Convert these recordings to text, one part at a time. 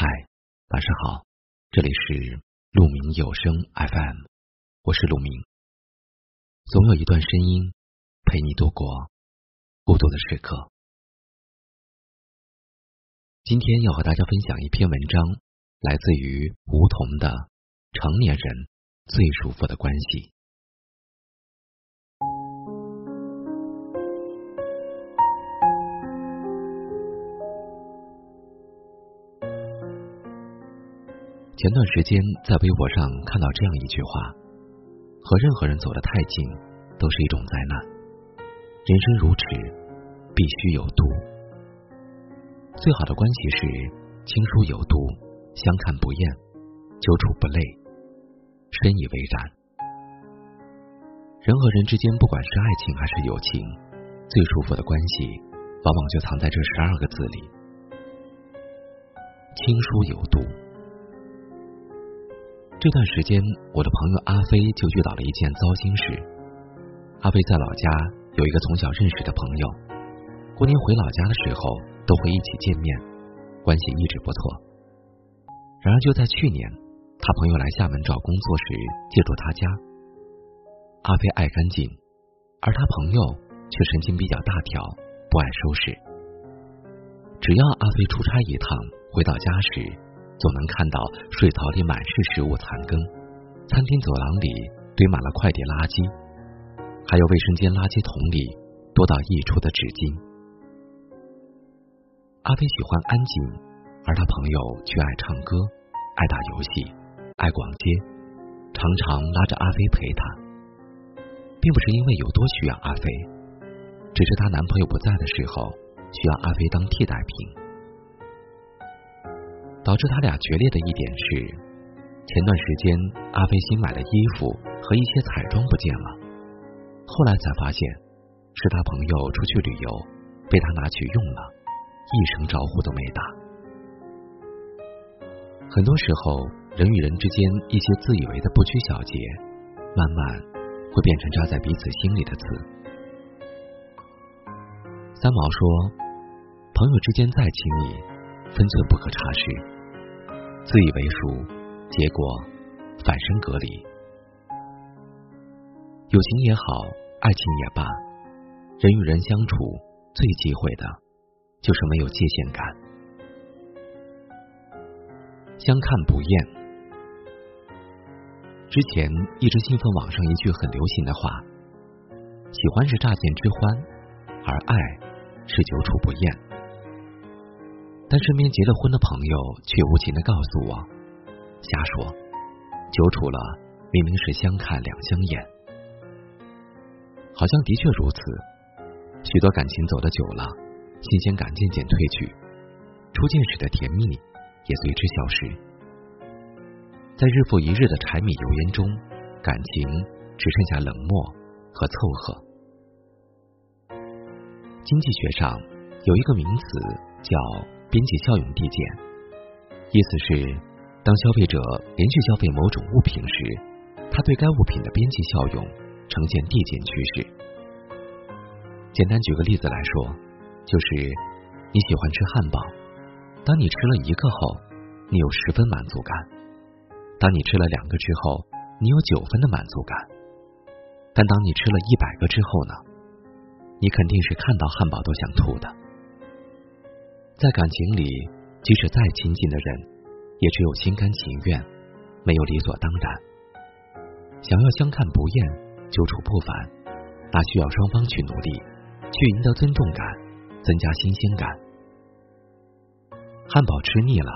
嗨，晚上好，这里是鹿鸣有声 FM，我是鹿鸣。总有一段声音陪你度过孤独的时刻。今天要和大家分享一篇文章，来自于梧桐的《成年人最舒服的关系》。前段时间在微博上看到这样一句话：“和任何人走得太近，都是一种灾难。人生如尺，必须有度。最好的关系是亲疏有度，相看不厌，久处不累，深以为然。人和人之间，不管是爱情还是友情，最舒服的关系，往往就藏在这十二个字里：亲疏有度。”这段时间，我的朋友阿飞就遇到了一件糟心事。阿飞在老家有一个从小认识的朋友，过年回老家的时候都会一起见面，关系一直不错。然而就在去年，他朋友来厦门找工作时借住他家。阿飞爱干净，而他朋友却神经比较大条，不爱收拾。只要阿飞出差一趟，回到家时。总能看到水槽里满是食物残羹，餐厅走廊里堆满了快递垃圾，还有卫生间垃圾桶里多到溢出的纸巾。阿飞喜欢安静，而他朋友却爱唱歌、爱打游戏、爱逛街，常常拉着阿飞陪他，并不是因为有多需要阿飞，只是她男朋友不在的时候，需要阿飞当替代品。导致他俩决裂的一点是，前段时间阿飞新买的衣服和一些彩妆不见了，后来才发现是他朋友出去旅游被他拿去用了，一声招呼都没打。很多时候，人与人之间一些自以为的不拘小节，慢慢会变成扎在彼此心里的刺。三毛说：“朋友之间再亲密。”分寸不可差失，自以为熟，结果反身隔离。友情也好，爱情也罢，人与人相处最忌讳的，就是没有界限感。相看不厌。之前一直信奉网上一句很流行的话：喜欢是乍见之欢，而爱是久处不厌。但身边结了婚的朋友却无情的告诉我：“瞎说，久处了明明是相看两相厌。”好像的确如此。许多感情走得久了，新鲜感渐渐褪去，初见时的甜蜜也随之消失。在日复一日的柴米油盐中，感情只剩下冷漠和凑合。经济学上有一个名词叫。边际效用递减，意思是，当消费者连续消费某种物品时，他对该物品的边际效用呈现递减趋势。简单举个例子来说，就是你喜欢吃汉堡，当你吃了一个后，你有十分满足感；当你吃了两个之后，你有九分的满足感；但当你吃了一百个之后呢？你肯定是看到汉堡都想吐的。在感情里，即使再亲近的人，也只有心甘情愿，没有理所当然。想要相看不厌，久处不烦，那需要双方去努力，去赢得尊重感，增加新鲜感。汉堡吃腻了，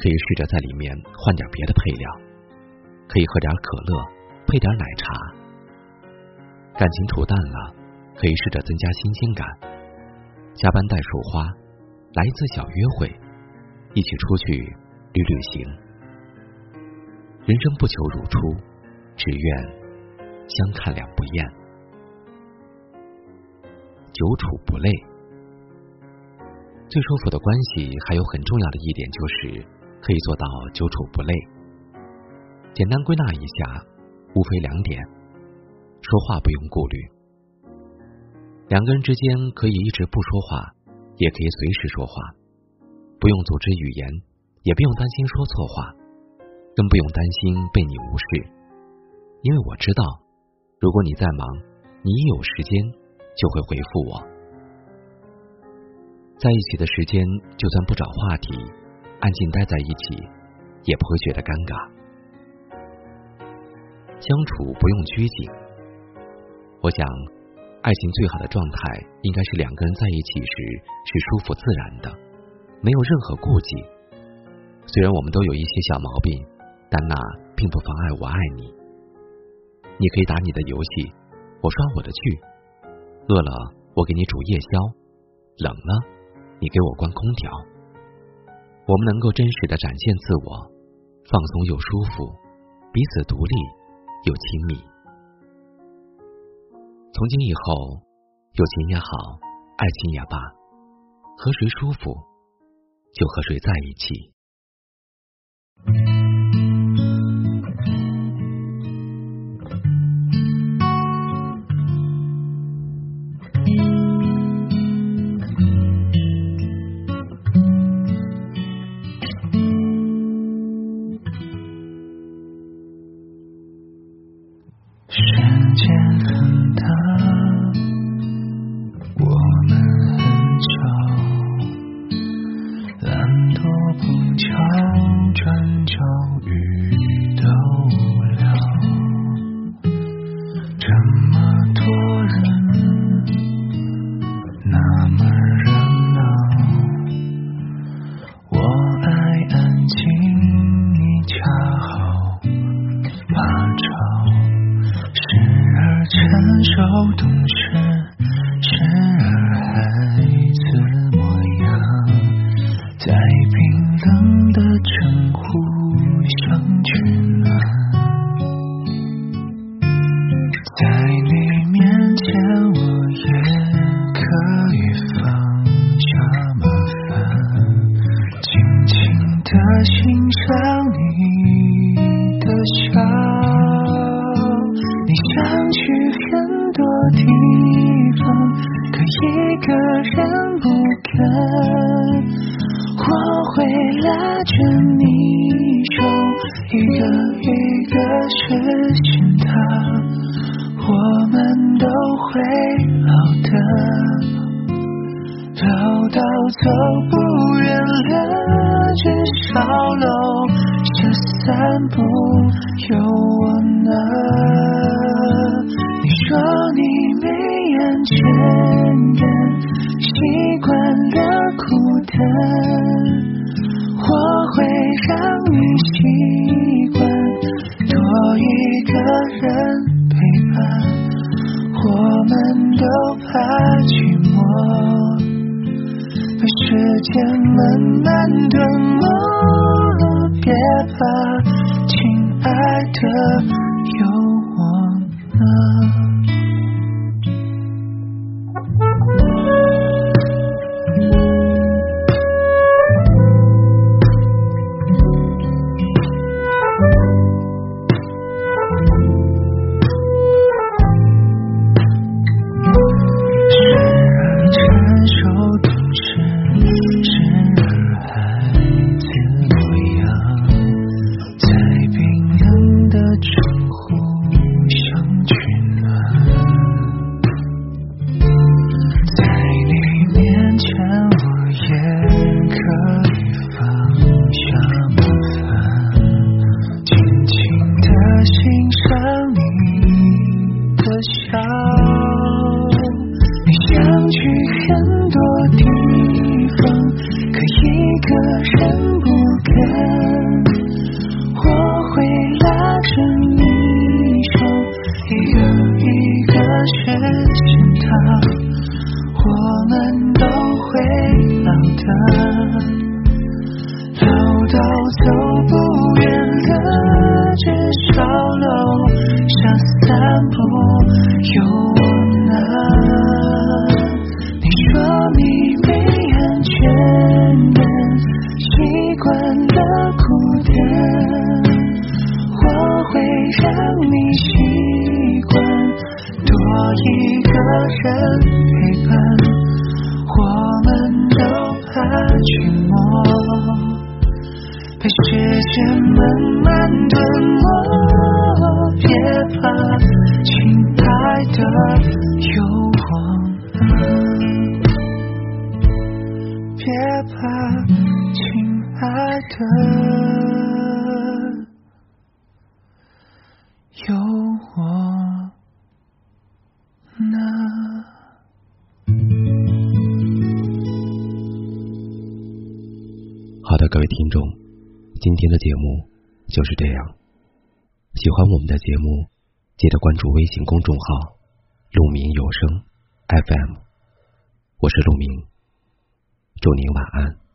可以试着在里面换点别的配料，可以喝点可乐，配点奶茶。感情处淡了，可以试着增加新鲜感，加班带束花。来一次小约会，一起出去旅旅行。人生不求如初，只愿相看两不厌，久处不累。最舒服的关系还有很重要的一点，就是可以做到久处不累。简单归纳一下，无非两点：说话不用顾虑，两个人之间可以一直不说话。也可以随时说话，不用组织语言，也不用担心说错话，更不用担心被你无视，因为我知道，如果你在忙，你一有时间就会回复我。在一起的时间，就算不找话题，安静待在一起，也不会觉得尴尬。相处不用拘谨，我想，爱情最好的状态应该是两个人在一起时是舒服自然的，没有任何顾忌。虽然我们都有一些小毛病，但那并不妨碍我爱你。你可以打你的游戏，我刷我的剧。饿了，我给你煮夜宵；冷了，你给我关空调。我们能够真实的展现自我，放松又舒服，彼此独立又亲密。从今以后，友情也好，爱情也罢，和谁舒服，就和谁在一起。地方，可一个人不肯，我会拉着你手，一个一个实现它，我们都会老的，老到走不远了，至少楼下散步有我呢。你说安全感。习惯了孤单，我会让你习惯多一个人陪伴。我们都怕寂寞，被时间慢慢吞没。别怕，亲爱的，可惜。人~好的，各位听众，今天的节目就是这样。喜欢我们的节目，记得关注微信公众号“鹿鸣有声 FM”。我是鹿鸣，祝您晚安。